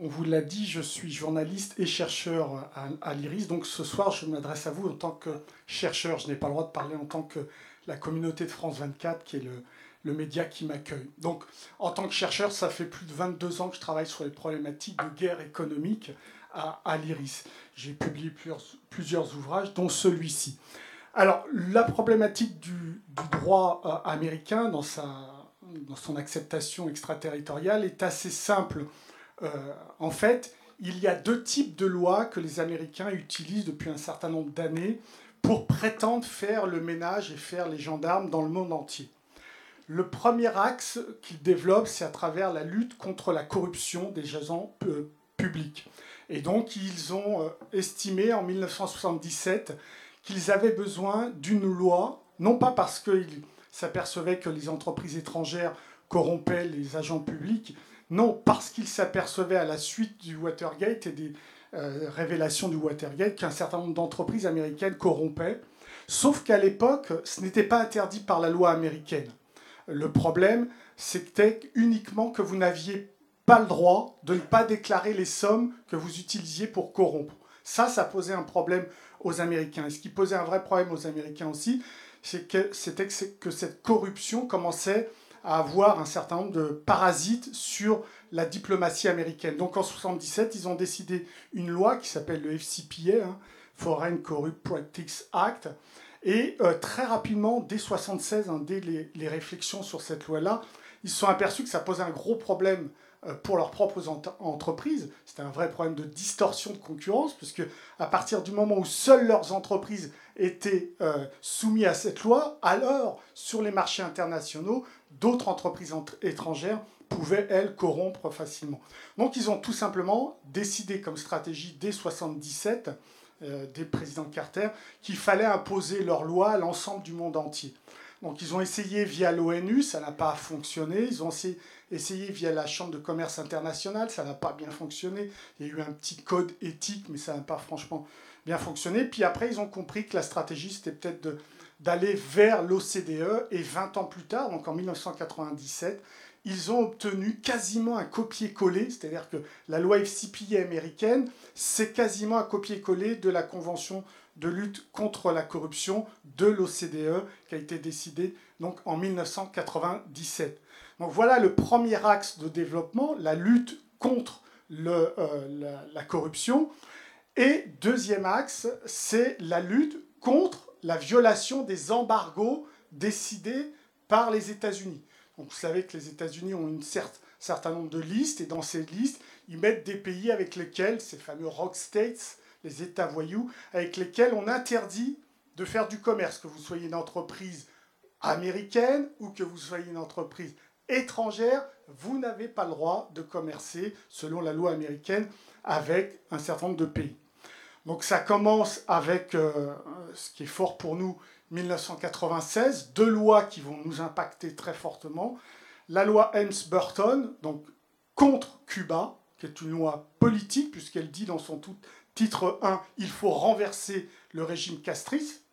on vous l'a dit, je suis journaliste et chercheur à, l'IRIS. Donc ce soir, je m'adresse à vous en tant que chercheur. Je n'ai pas le droit de parler en tant que la communauté de France 24, qui est le, média qui m'accueille. Donc en tant que chercheur, ça fait plus de 22 ans que je travaille sur les problématiques de guerre économique à, l'IRIS. J'ai publié plusieurs, plusieurs ouvrages, dont celui-ci. Alors, la problématique du, droit euh, américain dans, sa, dans son acceptation extraterritoriale est assez simple en fait, il y a deux types de lois que les Américains utilisent depuis un certain nombre d'années pour prétendre faire le ménage et faire les gendarmes dans le monde entier. Le premier axe qu'ils développent, c'est à travers la lutte contre la corruption des agents euh, publics. Et donc, ils ont euh, estimé en 1977 qu'ils avaient besoin d'une loi, non pas parce qu'ils s'apercevaient que les entreprises étrangères corrompaient les agents publics, non, parce qu'il s'apercevait à la suite du Watergate et des euh, révélations du Watergate qu'un certain nombre d'entreprises américaines corrompaient. Sauf qu'à l'époque, ce n'était pas interdit par la loi américaine. Le problème, c'était uniquement que vous n'aviez pas le droit de ne pas déclarer les sommes que vous utilisiez pour corrompre. Ça, ça posait un problème aux Américains. Et ce qui posait un vrai problème aux Américains aussi, c'est que, que cette corruption commençait à avoir un certain nombre de parasites sur la diplomatie américaine. Donc en 1977, ils ont décidé une loi qui s'appelle le FCPA, hein, Foreign Corrupt Practice Act. Et euh, très rapidement, dès 1976, hein, dès les, réflexions sur cette loi-là, ils se sont aperçus que ça posait un gros problème euh, pour leurs propres entreprises. C'était un vrai problème de distorsion de concurrence, puisque à partir du moment où seules leurs entreprises étaient euh, soumises à cette loi, alors sur les marchés internationaux, d'autres entreprises étrangères pouvaient, elles, corrompre facilement. Donc ils ont tout simplement décidé comme stratégie dès 1977, euh, des présidents Carter, qu'il fallait imposer leur loi à l'ensemble du monde entier. Donc ils ont essayé via l'ONU, ça n'a pas fonctionné. Ils ont essayé, via la Chambre de commerce internationale, ça n'a pas bien fonctionné. Il y a eu un petit code éthique, mais ça n'a pas franchement bien fonctionné. Puis après, ils ont compris que la stratégie, c'était peut-être de d'aller vers l'OCDE et 20 ans plus tard, donc en 1997, ils ont obtenu quasiment un copier-coller, c'est-à-dire que la loi FCPA américaine, c'est quasiment un copier-coller de la Convention de lutte contre la corruption de l'OCDE qui a été décidée donc en 1997. Donc voilà le premier axe de développement, la lutte contre euh, la corruption. Et deuxième axe, c'est la lutte contre la violation des embargos décidés par les États-Unis. vous savez que les États-Unis ont un certain nombre de listes, et dans ces listes, ils mettent des pays avec lesquels, ces fameux rock states, les États voyous, avec lesquels on interdit de faire du commerce, que vous soyez une entreprise américaine ou que vous soyez une entreprise étrangère, vous n'avez pas le droit de commercer, selon la loi américaine, avec un certain nombre de pays. Donc ça commence avec, euh, ce qui est fort pour nous, 1996, deux lois qui vont nous impacter très fortement. La loi Helms-Burton, donc contre Cuba, qui est une loi politique, puisqu'elle dit dans son titre 1, il faut renverser le régime castrice.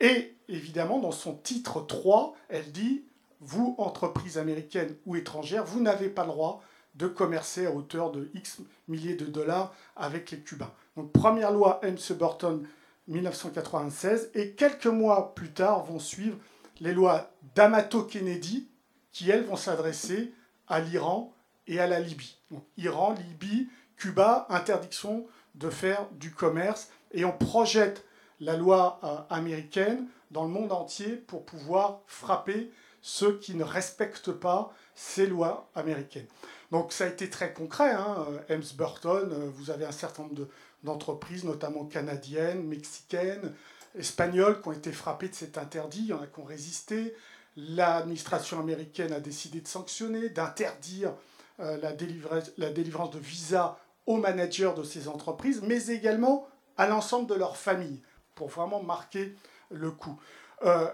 Et évidemment, dans son titre 3, elle dit, vous, entreprise américaine ou étrangère, vous n'avez pas le droit de commercer à hauteur de X milliers de dollars avec les Cubains. Donc première loi Helms-Burton 1996 et quelques mois plus tard vont suivre les lois d'Amato-Kennedy qui elles vont s'adresser à l'Iran et à la Libye. Donc Iran, Libye, Cuba, interdiction de faire du commerce et on projette la loi euh, américaine dans le monde entier pour pouvoir frapper ceux qui ne respectent pas ces lois américaines. Donc ça a été très concret. Hein. Helms-Burton, euh, vous avez un certain nombre d'entreprises, notamment canadiennes, mexicaines, espagnoles, qui ont été frappées de cet interdit. Il y en a qui ont résisté. L'administration américaine a décidé de sanctionner, d'interdire euh, la, délivrance de visas aux managers de ces entreprises, mais également à l'ensemble de leur famille, pour vraiment marquer le coup. Euh,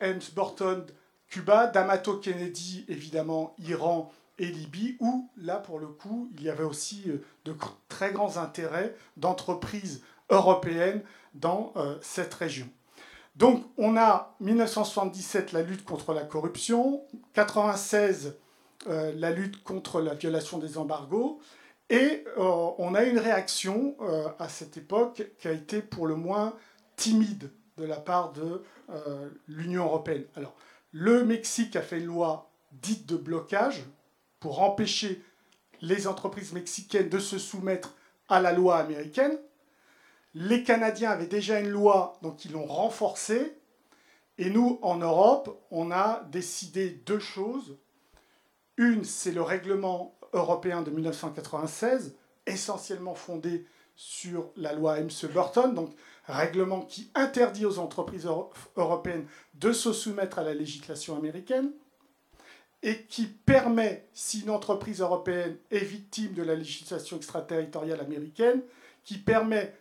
euh Burton, Cuba, D'Amato Kennedy, évidemment, Iran et Libye, où là, pour le coup, il y avait aussi euh, de très grands intérêts d'entreprises européennes dans euh, cette région. Donc on a 1977 la lutte contre la corruption, 96 euh, la lutte contre la violation des embargos, Et on a une réaction à cette époque qui a été pour le moins timide de la part de l'Union européenne. Alors, le Mexique a fait une loi dite de blocage pour empêcher les entreprises mexicaines de se soumettre à la loi américaine. Les Canadiens avaient déjà une loi, donc ils l'ont renforcée. Et nous, en Europe, on a décidé deux choses. Une, c'est le règlement européen de 1996, essentiellement fondé sur la loi Ems-Burton, donc règlement qui interdit aux entreprises européennes de se soumettre à la législation américaine et qui permet, si une entreprise européenne est victime de la législation extraterritoriale américaine, qui permet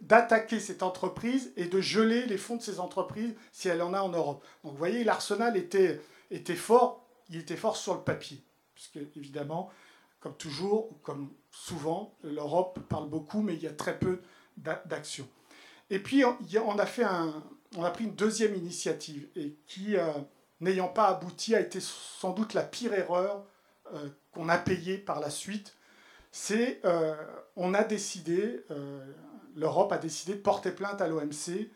d'attaquer cette entreprise et de geler les fonds de ces entreprises si elle en a en Europe. Donc vous voyez, l'arsenal était, était fort, il était fort sur le papier, puisque évidemment, comme toujours, comme souvent, l'Europe parle beaucoup, mais il y a très peu d'actions. Et puis, on a, fait un, on a pris une deuxième initiative, et qui, euh, n'ayant pas abouti, a été sans doute la pire erreur euh, qu'on a payée par la suite. C'est, euh, on a décidé, l'Europe a décidé de porter plainte à l'OMC,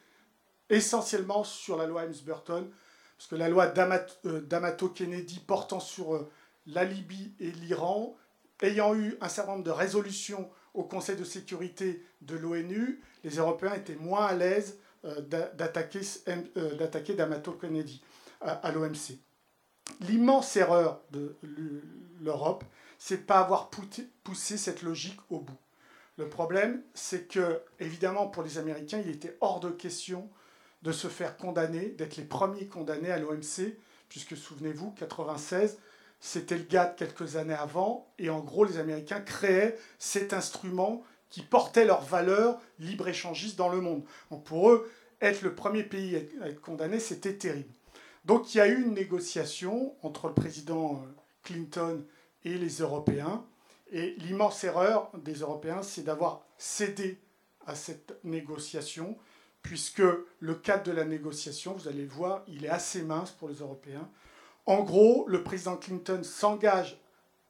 essentiellement sur la loi Helms-Burton, parce que la loi d'Amato-Kennedy portant sur la Libye et l'Iran, ayant eu un certain nombre de résolutions au Conseil de sécurité de l'ONU, les Européens étaient moins à l'aise euh, euh, d'attaquer D'Amato Kennedy à l'OMC. L'immense erreur de l'Europe, c'est pas avoir poussé cette logique au bout. Le problème, c'est que, évidemment, pour les Américains, il était hors de question de se faire condamner, d'être les premiers condamnés à l'OMC, puisque souvenez-vous, 96, c'était le de quelques années avant, et en gros, les Américains créaient cet instrument qui portait leurs valeurs libre-échangistes dans le monde. Donc pour eux, être le premier pays à être condamné, c'était terrible. Donc il y a eu une négociation entre le président euh, Clinton et les Européens, et l'immense erreur des Européens, c'est d'avoir cédé à cette négociation, puisque le cadre de la négociation, vous allez le voir, il est assez mince pour les Européens. En gros, le président Clinton s'engage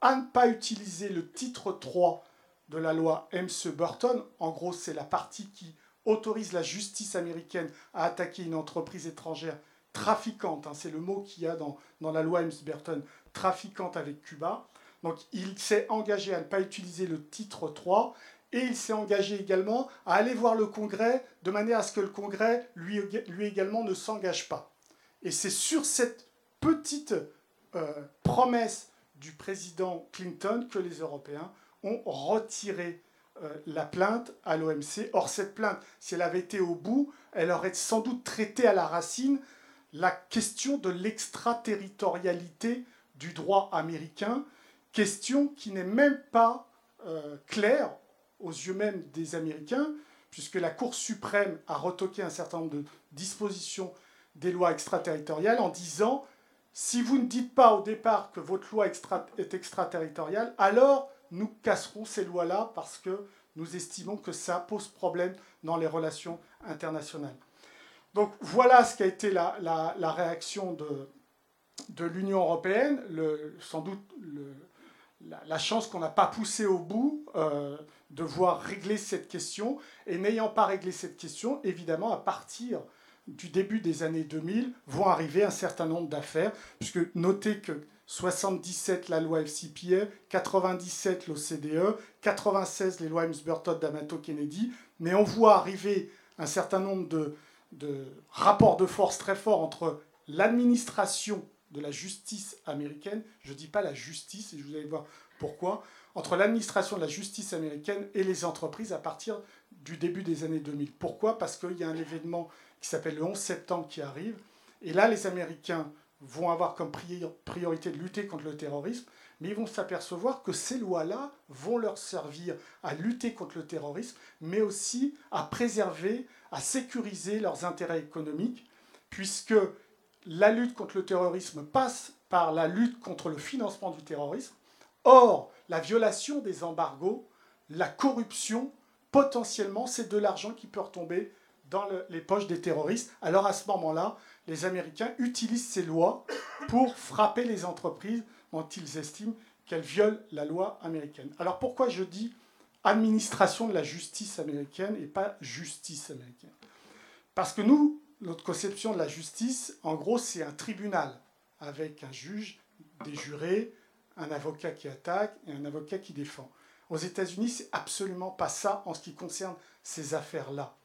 à ne pas utiliser le titre 3 de la loi Ems-Burton. En gros, c'est la partie qui autorise la justice américaine à attaquer une entreprise étrangère trafiquante, hein, c'est le mot qu'il y a dans, dans la loi Ems-Burton, trafiquante avec Cuba. Donc il s'est engagé à ne pas utiliser le titre 3 et il s'est engagé également à aller voir le Congrès de manière à ce que le Congrès, lui, lui également, ne s'engage pas. Et c'est sur cette petite euh, promesse du président Clinton que les Européens ont retiré euh, la plainte à l'OMC. Or, cette plainte, si elle avait été au bout, elle aurait sans doute traité à la racine la question de l'extraterritorialité du droit américain, question qui n'est même pas euh, claire aux yeux même des Américains, puisque la Cour suprême a retoqué un certain nombre de dispositions des lois extraterritoriales en disant si vous ne dites pas au départ que votre loi est extraterritoriale, alors nous casserons ces lois-là parce que nous estimons que ça pose problème dans les relations internationales. Donc voilà ce qui a été la, réaction de, l'Union européenne, sans doute la, chance qu'on n'a pas poussé au bout euh, de voir régler cette question, et n'ayant pas réglé cette question, évidemment, à partir du début des années 2000 vont arriver un certain nombre d'affaires, puisque notez que 77 la loi FCPA, 97 l'OCDE, 96 les lois Helms-Burton d'Amato Kennedy, mais on voit arriver un certain nombre de, de rapports de force très forts entre l'administration de la justice américaine, je ne dis pas la justice, et je vous allez voir pourquoi, entre l'administration de la justice américaine et les entreprises à partir du début des années 2000. Pourquoi? Parce qu'il y a un événement qui s'appelle le 11 septembre qui arrive. Et là, les Américains vont avoir comme priorité de lutter contre le terrorisme, mais ils vont s'apercevoir que ces lois-là vont leur servir à lutter contre le terrorisme, mais aussi à préserver, à sécuriser leurs intérêts économiques, puisque la lutte contre le terrorisme passe par la lutte contre le financement du terrorisme. Or, la violation des embargos, la corruption, potentiellement, c'est de l'argent qui peut retomber dans les poches des terroristes. Alors à ce moment-là, les Américains utilisent ces lois pour frapper les entreprises dont ils estiment qu'elle viole la loi américaine. Alors pourquoi je dis administration de la justice américaine et pas justice américaine? Parce que nous, notre conception de la justice, en gros, c'est un tribunal avec un juge, des jurés, un avocat qui attaque et un avocat qui défend. Aux États-Unis, c'est absolument pas ça en ce qui concerne ces affaires-là.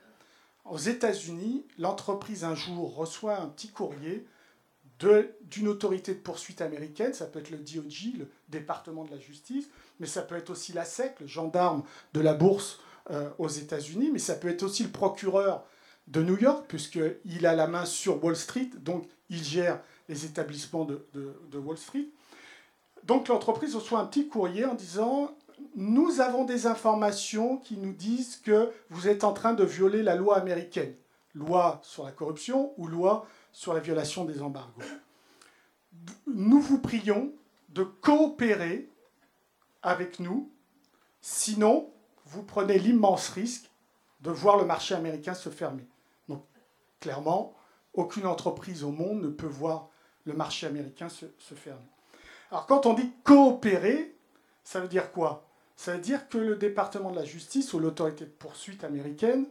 Aux États-Unis, l'entreprise un jour reçoit un petit courrier d'une autorité de poursuite américaine, ça peut être le DOJ, le département de la justice, mais ça peut être aussi la SEC, le gendarme de la bourse euh, aux États-Unis, mais ça peut être aussi le procureur de New York, puisqu'il a la main sur Wall Street, donc il gère les établissements de, de Wall Street. Donc l'entreprise reçoit un petit courrier en disant Nous avons des informations qui nous disent que vous êtes en train de violer la loi américaine, loi sur la corruption ou loi sur la violation des embargos. Nous vous prions de coopérer avec nous, sinon vous prenez l'immense risque de voir le marché américain se fermer. Donc clairement, aucune entreprise au monde ne peut voir le marché américain se, fermer. Alors quand on dit coopérer, ça veut dire quoi? Ça veut dire que le département de la justice ou l'autorité de poursuite américaine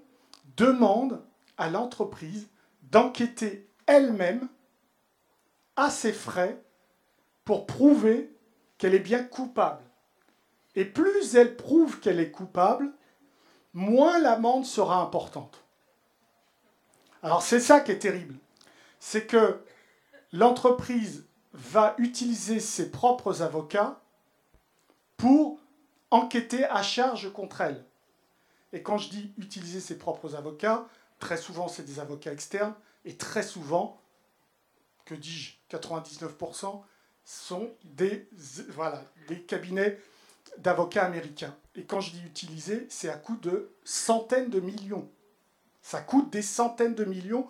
demande à l'entreprise d'enquêter elle-même à ses frais pour prouver qu'elle est bien coupable. Et plus elle prouve qu'elle est coupable, moins l'amende sera importante. Alors c'est ça qui est terrible. C'est que l'entreprise va utiliser ses propres avocats pour enquêter à charge contre elle. Et quand je dis utiliser ses propres avocats, très souvent c'est des avocats externes, et très souvent, que dis-je, 99% sont des, cabinets d'avocats américains. Et quand je dis utiliser, c'est à coût de centaines de millions. Ça coûte des centaines de millions.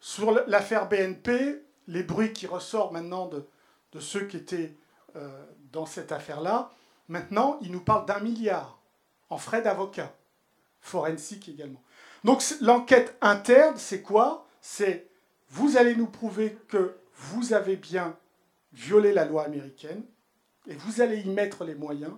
Sur l'affaire BNP, les bruits qui ressortent maintenant de, de ceux qui étaient euh, dans cette affaire-là, maintenant, ils nous parlent d'un milliard en frais d'avocat, forensique également. Donc l'enquête interne, c'est quoi? C'est vous allez nous prouver que vous avez bien violé la loi américaine et vous allez y mettre les moyens.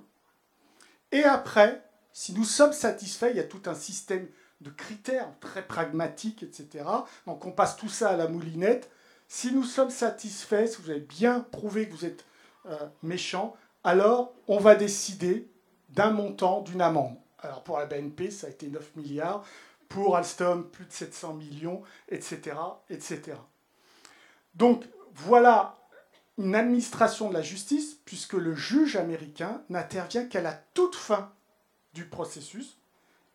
Et après, si nous sommes satisfaits, il y a tout un système de critères très pragmatiques, etc. Donc on passe tout ça à la moulinette si nous sommes satisfaits, si vous avez bien prouvé que vous êtes euh, méchant, alors on va décider d'un montant, d'une amende. Alors pour la BNP, ça a été 9 milliards, pour Alstom, plus de 700 millions, etc. etc. Donc voilà une administration de la justice, puisque le juge américain n'intervient qu'à la toute fin du processus,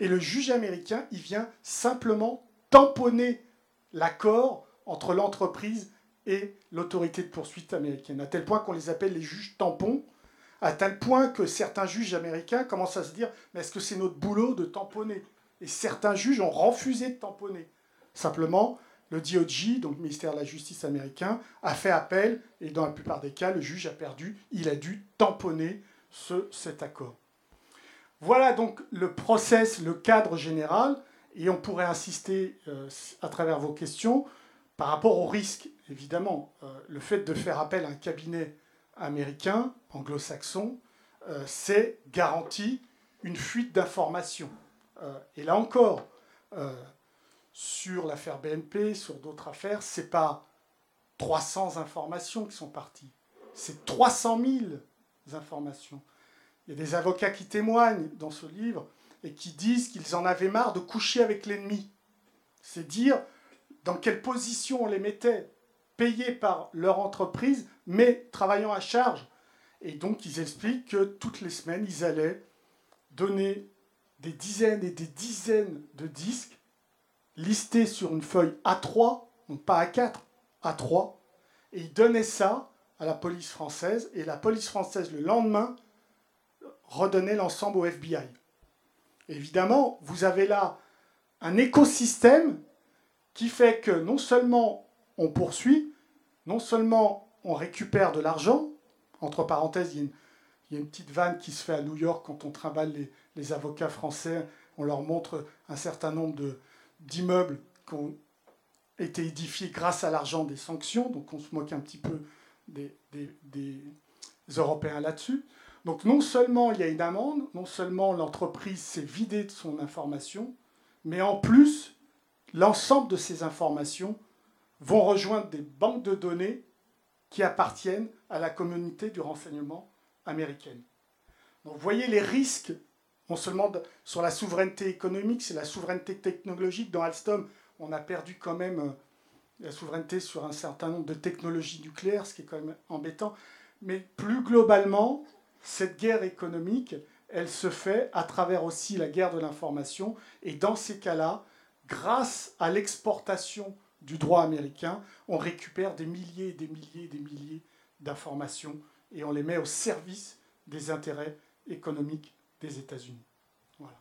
et le juge américain, il vient simplement tamponner l'accord entre l'entreprise et l'autorité de poursuite américaine, à tel point qu'on les appelle les juges tampons, à tel point que certains juges américains commencent à se dire mais est-ce que c'est notre boulot de tamponner? Et certains juges ont refusé de tamponner. Simplement, le DOJ, donc le ministère de la Justice américain, a fait appel et dans la plupart des cas, le juge a perdu. Il a dû tamponner ce, cet accord. Voilà donc le process, le cadre général, et on pourrait insister euh, à travers vos questions par rapport au risque, évidemment, euh, le fait de faire appel à un cabinet américain, anglo-saxon, euh, c'est garanti une fuite d'informations. Euh, et là encore, sur l'affaire BNP, sur d'autres affaires, ce n'est pas 300 informations qui sont parties, c'est 300 000 informations. Il y a des avocats qui témoignent dans ce livre et qui disent qu'ils en avaient marre de coucher avec l'ennemi. C'est dire dans quelle position on les mettait, payés par leur entreprise, mais travaillant à charge. Et donc ils expliquent que toutes les semaines, ils allaient donner des dizaines et des dizaines de disques listés sur une feuille A3, donc pas A4, A3, et ils donnaient ça à la police française, et la police française, le lendemain, redonnait l'ensemble au FBI. Évidemment, vous avez là un écosystème qui fait que non seulement on poursuit, non seulement on récupère de l'argent, entre parenthèses, il y, a une, petite vanne qui se fait à New York quand on travaille les, avocats français, on leur montre un certain nombre d'immeubles qui ont été édifiés grâce à l'argent des sanctions, donc on se moque un petit peu des, des Européens là-dessus. Donc non seulement il y a une amende, non seulement l'entreprise s'est vidée de son information, mais en plus, l'ensemble de ces informations vont rejoindre des banques de données qui appartiennent à la communauté du renseignement américaine. Donc vous voyez les risques, non seulement sur la souveraineté économique, c'est la souveraineté technologique. Dans Alstom, on a perdu quand même euh, la souveraineté sur un certain nombre de technologies nucléaires, ce qui est quand même embêtant. Mais plus globalement, cette guerre économique, elle se fait à travers aussi la guerre de l'information. Et dans ces cas-là, grâce à l'exportation du droit américain, on récupère des milliers et des milliers et des milliers d'informations et on les met au service des intérêts économiques des États-Unis. Voilà.